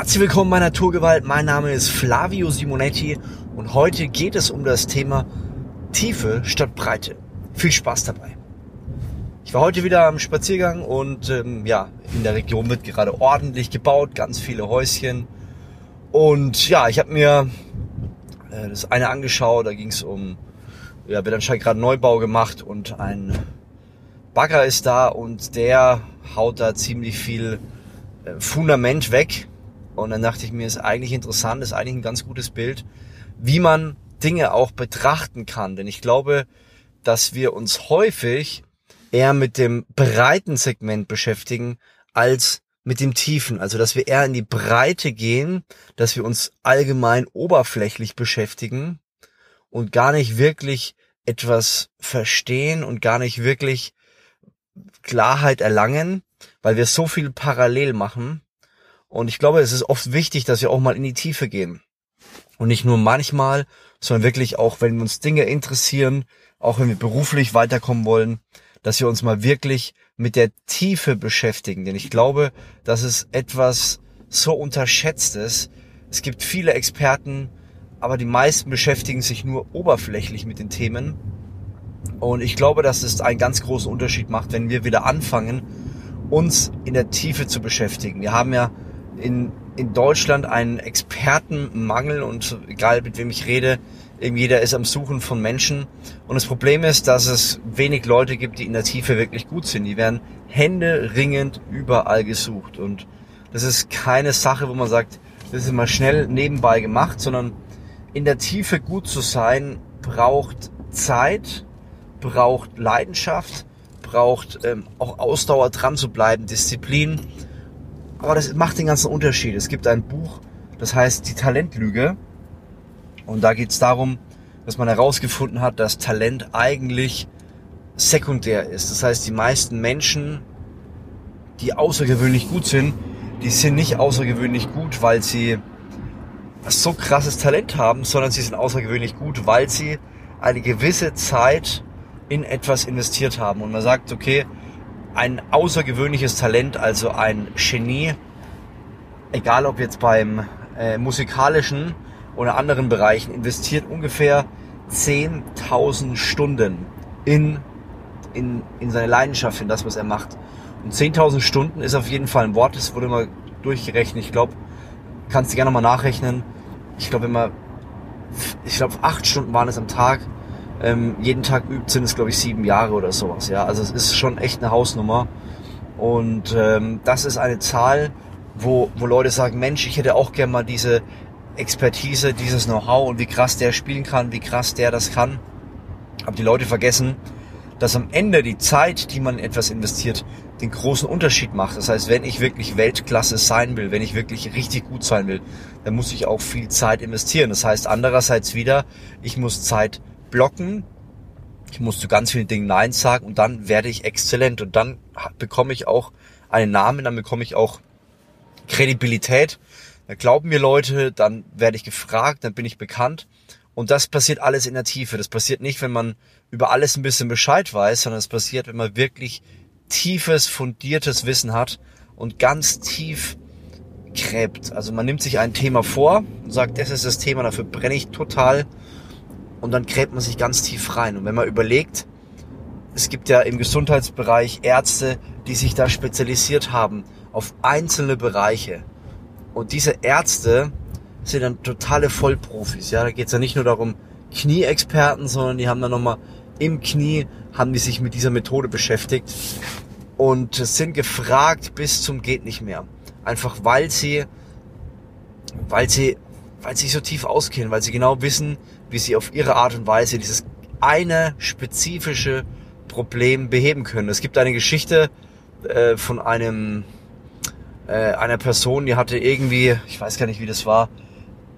Herzlich willkommen bei Naturgewalt. Mein Name ist Flavio Simonetti und heute geht es um das Thema Tiefe statt Breite. Viel Spaß dabei. Ich war heute wieder am Spaziergang und ähm, ja, in der Region wird gerade ordentlich gebaut, ganz viele Häuschen. Und ja, ich habe mir äh, das eine angeschaut, da ging es um, ja, wird anscheinend gerade Neubau gemacht und ein Bagger ist da und der haut da ziemlich viel äh, Fundament weg und dann dachte ich mir, ist eigentlich interessant, ist eigentlich ein ganz gutes Bild, wie man Dinge auch betrachten kann. Denn ich glaube, dass wir uns häufig eher mit dem breiten Segment beschäftigen als mit dem tiefen. Also, dass wir eher in die Breite gehen, dass wir uns allgemein oberflächlich beschäftigen und gar nicht wirklich etwas verstehen und gar nicht wirklich Klarheit erlangen, weil wir so viel parallel machen und ich glaube, es ist oft wichtig, dass wir auch mal in die Tiefe gehen. Und nicht nur manchmal, sondern wirklich auch, wenn uns Dinge interessieren, auch wenn wir beruflich weiterkommen wollen, dass wir uns mal wirklich mit der Tiefe beschäftigen. Denn ich glaube, dass es etwas so unterschätztes. Es gibt viele Experten, aber die meisten beschäftigen sich nur oberflächlich mit den Themen. Und ich glaube, dass es einen ganz großen Unterschied macht, wenn wir wieder anfangen, uns in der Tiefe zu beschäftigen. Wir haben ja in, in Deutschland einen Expertenmangel und egal mit wem ich rede, jeder ist am Suchen von Menschen. Und das Problem ist, dass es wenig Leute gibt, die in der Tiefe wirklich gut sind. Die werden händeringend überall gesucht. Und das ist keine Sache, wo man sagt, das ist mal schnell nebenbei gemacht, sondern in der Tiefe gut zu sein, braucht Zeit, braucht Leidenschaft, braucht ähm, auch Ausdauer dran zu bleiben, Disziplin aber das macht den ganzen Unterschied. Es gibt ein Buch, das heißt Die Talentlüge. Und da geht es darum, dass man herausgefunden hat, dass Talent eigentlich sekundär ist. Das heißt, die meisten Menschen, die außergewöhnlich gut sind, die sind nicht außergewöhnlich gut, weil sie so krasses Talent haben, sondern sie sind außergewöhnlich gut, weil sie eine gewisse Zeit in etwas investiert haben. Und man sagt, okay, ein außergewöhnliches Talent, also ein Genie, egal ob jetzt beim äh, musikalischen oder anderen Bereichen, investiert ungefähr 10.000 Stunden in, in, in seine Leidenschaft, in das, was er macht. Und 10.000 Stunden ist auf jeden Fall ein Wort, das wurde mal durchgerechnet. Ich glaube, kannst du gerne mal nachrechnen. Ich glaube immer, ich glaube, acht Stunden waren es am Tag ähm, jeden Tag übt, sind es glaube ich sieben Jahre oder sowas. Ja, also es ist schon echt eine Hausnummer. Und ähm, das ist eine Zahl, wo, wo Leute sagen, Mensch, ich hätte auch gern mal diese Expertise, dieses Know-how und wie krass der spielen kann, wie krass der das kann. Aber die Leute vergessen, dass am Ende die Zeit, die man in etwas investiert, den großen Unterschied macht. Das heißt, wenn ich wirklich Weltklasse sein will, wenn ich wirklich richtig gut sein will, dann muss ich auch viel Zeit investieren. Das heißt andererseits wieder, ich muss Zeit blocken. Ich muss zu ganz vielen Dingen Nein sagen und dann werde ich exzellent und dann bekomme ich auch einen Namen, dann bekomme ich auch Kredibilität. Dann glauben mir Leute, dann werde ich gefragt, dann bin ich bekannt. Und das passiert alles in der Tiefe. Das passiert nicht, wenn man über alles ein bisschen Bescheid weiß, sondern es passiert, wenn man wirklich tiefes, fundiertes Wissen hat und ganz tief gräbt. Also man nimmt sich ein Thema vor und sagt, das ist das Thema, dafür brenne ich total und dann gräbt man sich ganz tief rein. Und wenn man überlegt, es gibt ja im Gesundheitsbereich Ärzte, die sich da spezialisiert haben auf einzelne Bereiche. Und diese Ärzte sind dann totale Vollprofis. Ja, da geht es ja nicht nur darum, Knieexperten, sondern die haben dann nochmal im Knie, haben die sich mit dieser Methode beschäftigt und sind gefragt bis zum geht nicht mehr. Einfach weil sie, weil sie, weil sie so tief auskennen, weil sie genau wissen, wie sie auf ihre Art und Weise dieses eine spezifische Problem beheben können. Es gibt eine Geschichte äh, von einem äh, einer Person, die hatte irgendwie, ich weiß gar nicht, wie das war.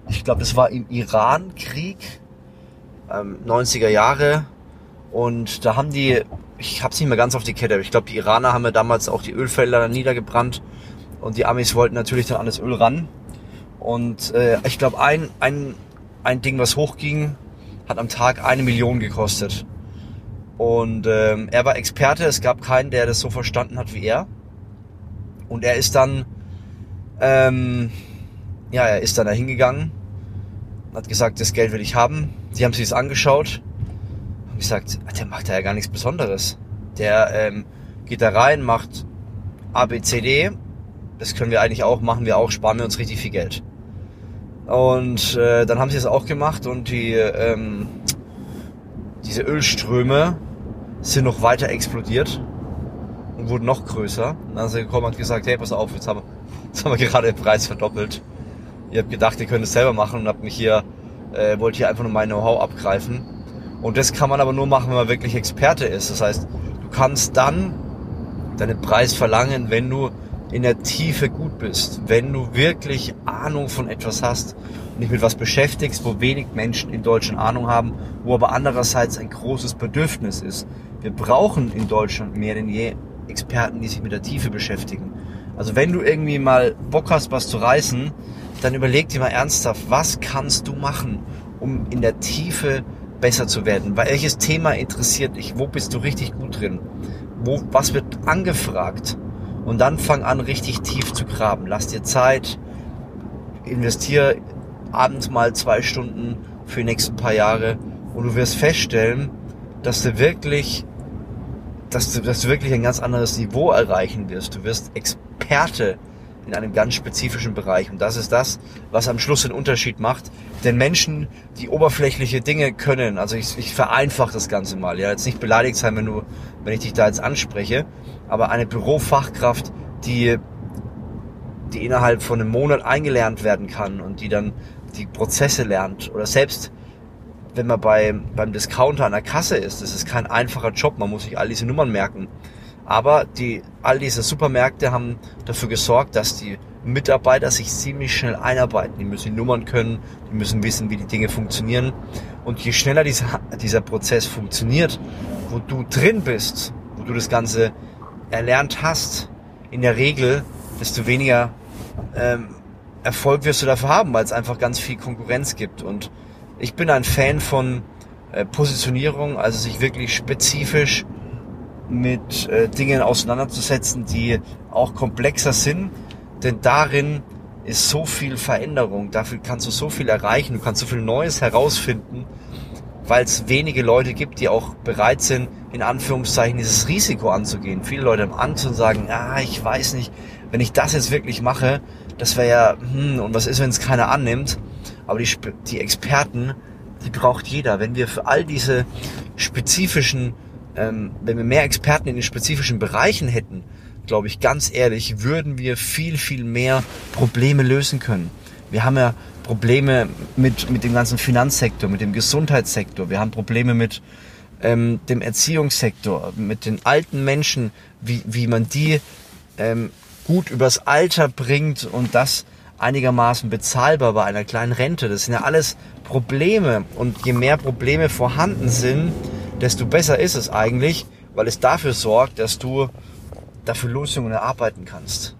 Ich glaube, das war im Iran-Krieg, ähm, 90er Jahre. Und da haben die, ich habe es nicht mehr ganz auf die Kette, aber ich glaube, die Iraner haben ja damals auch die Ölfelder niedergebrannt. Und die Amis wollten natürlich dann an das Öl ran. Und äh, ich glaube, ein, ein ein Ding, was hochging, hat am Tag eine Million gekostet. Und ähm, er war Experte, es gab keinen, der das so verstanden hat wie er. Und er ist dann, ähm, ja, er ist dann da hingegangen, hat gesagt, das Geld will ich haben. Die haben sich das angeschaut und gesagt, der macht da ja gar nichts Besonderes. Der ähm, geht da rein, macht ABCD, das können wir eigentlich auch, machen wir auch, sparen wir uns richtig viel Geld. Und äh, dann haben sie es auch gemacht und die ähm, diese Ölströme sind noch weiter explodiert und wurden noch größer. Und dann sind sie gekommen und gesagt, hey, pass auf, jetzt haben wir, jetzt haben wir gerade den Preis verdoppelt. Ihr habt gedacht, ihr könnt es selber machen und habt mich hier, äh, wollt hier einfach nur mein Know-how abgreifen. Und das kann man aber nur machen, wenn man wirklich Experte ist. Das heißt, du kannst dann deinen Preis verlangen, wenn du in der Tiefe gut bist, wenn du wirklich Ahnung von etwas hast und dich mit was beschäftigst, wo wenig Menschen in Deutschland Ahnung haben, wo aber andererseits ein großes Bedürfnis ist. Wir brauchen in Deutschland mehr denn je Experten, die sich mit der Tiefe beschäftigen. Also wenn du irgendwie mal Bock hast, was zu reißen, dann überleg dir mal ernsthaft, was kannst du machen, um in der Tiefe besser zu werden? Welches Thema interessiert dich? Wo bist du richtig gut drin? Wo, was wird angefragt? Und dann fang an, richtig tief zu graben. Lass dir Zeit, investiere abends mal zwei Stunden für die nächsten paar Jahre und du wirst feststellen, dass du wirklich, dass du, dass du wirklich ein ganz anderes Niveau erreichen wirst. Du wirst Experte in einem ganz spezifischen Bereich. Und das ist das, was am Schluss den Unterschied macht. Denn Menschen, die oberflächliche Dinge können, also ich, ich vereinfache das Ganze mal, ja, jetzt nicht beleidigt sein, wenn du, wenn ich dich da jetzt anspreche, aber eine Bürofachkraft, die, die innerhalb von einem Monat eingelernt werden kann und die dann die Prozesse lernt oder selbst wenn man bei, beim Discounter an der Kasse ist, das ist kein einfacher Job, man muss sich all diese Nummern merken. Aber die, all diese Supermärkte haben dafür gesorgt, dass die Mitarbeiter sich ziemlich schnell einarbeiten. Die müssen Nummern können, die müssen wissen, wie die Dinge funktionieren. Und je schneller dieser, dieser Prozess funktioniert, wo du drin bist, wo du das Ganze erlernt hast, in der Regel, desto weniger ähm, Erfolg wirst du dafür haben, weil es einfach ganz viel Konkurrenz gibt. Und ich bin ein Fan von äh, Positionierung, also sich wirklich spezifisch mit äh, Dingen auseinanderzusetzen, die auch komplexer sind, denn darin ist so viel Veränderung, dafür kannst du so viel erreichen, du kannst so viel Neues herausfinden, weil es wenige Leute gibt, die auch bereit sind, in Anführungszeichen dieses Risiko anzugehen. Viele Leute haben Angst und sagen, ah, ich weiß nicht, wenn ich das jetzt wirklich mache, das wäre ja, hm, und was ist, wenn es keiner annimmt? Aber die, die Experten, die braucht jeder. Wenn wir für all diese spezifischen ähm, wenn wir mehr Experten in den spezifischen Bereichen hätten, glaube ich, ganz ehrlich, würden wir viel, viel mehr Probleme lösen können. Wir haben ja Probleme mit, mit dem ganzen Finanzsektor, mit dem Gesundheitssektor. Wir haben Probleme mit ähm, dem Erziehungssektor, mit den alten Menschen, wie, wie man die ähm, gut übers Alter bringt und das einigermaßen bezahlbar bei einer kleinen Rente. Das sind ja alles Probleme. Und je mehr Probleme vorhanden sind, desto besser ist es eigentlich, weil es dafür sorgt, dass du dafür Lösungen erarbeiten kannst.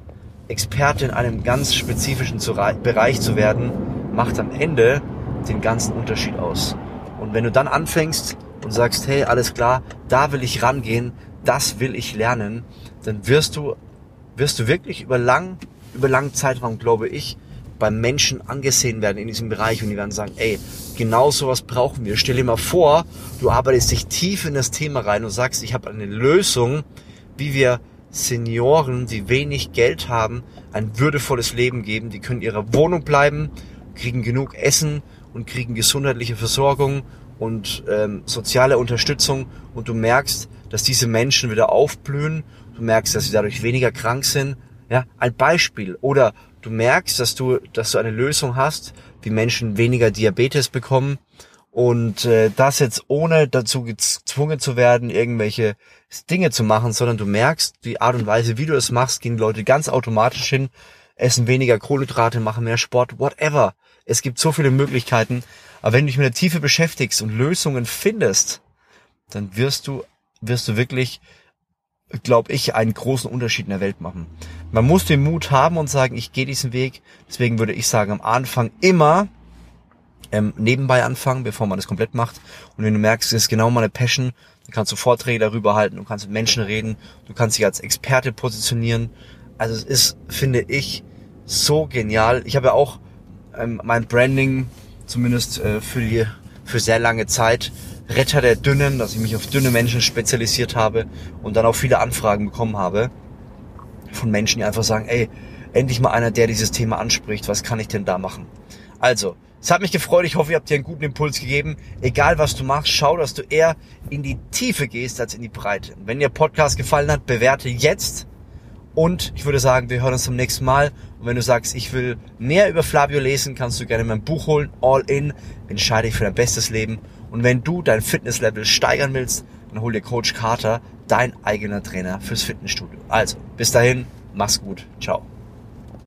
Experte in einem ganz spezifischen Bereich zu werden, macht am Ende den ganzen Unterschied aus. Und wenn du dann anfängst und sagst, hey, alles klar, da will ich rangehen, das will ich lernen, dann wirst du, wirst du wirklich über lang, über langen Zeitraum, glaube ich, beim Menschen angesehen werden in diesem Bereich und die werden sagen, ey, genau sowas brauchen wir. Stell dir mal vor, du arbeitest dich tief in das Thema rein und sagst, ich habe eine Lösung, wie wir Senioren, die wenig Geld haben, ein würdevolles Leben geben. Die können in ihrer Wohnung bleiben, kriegen genug Essen und kriegen gesundheitliche Versorgung und ähm, soziale Unterstützung und du merkst, dass diese Menschen wieder aufblühen, du merkst, dass sie dadurch weniger krank sind. Ja, ein Beispiel. Oder du merkst, dass du, dass du eine Lösung hast, wie Menschen weniger Diabetes bekommen und äh, das jetzt ohne dazu gezwungen zu werden, irgendwelche Dinge zu machen, sondern du merkst, die Art und Weise, wie du es machst, gehen Leute ganz automatisch hin, essen weniger Kohlenhydrate, machen mehr Sport, whatever. Es gibt so viele Möglichkeiten. Aber wenn du dich mit der Tiefe beschäftigst und Lösungen findest, dann wirst du, wirst du wirklich glaube ich, einen großen Unterschied in der Welt machen. Man muss den Mut haben und sagen, ich gehe diesen Weg. Deswegen würde ich sagen, am Anfang immer ähm, nebenbei anfangen, bevor man das komplett macht. Und wenn du merkst, es ist genau meine Passion, dann kannst du Vorträge darüber halten, du kannst mit Menschen reden, du kannst dich als Experte positionieren. Also es ist, finde ich, so genial. Ich habe ja auch ähm, mein Branding, zumindest äh, für, die, für sehr lange Zeit, Retter der Dünnen, dass ich mich auf dünne Menschen spezialisiert habe und dann auch viele Anfragen bekommen habe von Menschen, die einfach sagen, ey, endlich mal einer, der dieses Thema anspricht, was kann ich denn da machen? Also, es hat mich gefreut, ich hoffe, ihr habt dir einen guten Impuls gegeben. Egal was du machst, schau, dass du eher in die Tiefe gehst als in die Breite. wenn dir Podcast gefallen hat, bewerte jetzt. Und ich würde sagen, wir hören uns zum nächsten Mal. Und wenn du sagst, ich will mehr über Flavio lesen, kannst du gerne mein Buch holen, All In, entscheide dich für dein bestes Leben. Und wenn du dein Fitnesslevel steigern willst, dann hol dir Coach Carter, dein eigener Trainer fürs Fitnessstudio. Also, bis dahin, mach's gut. Ciao.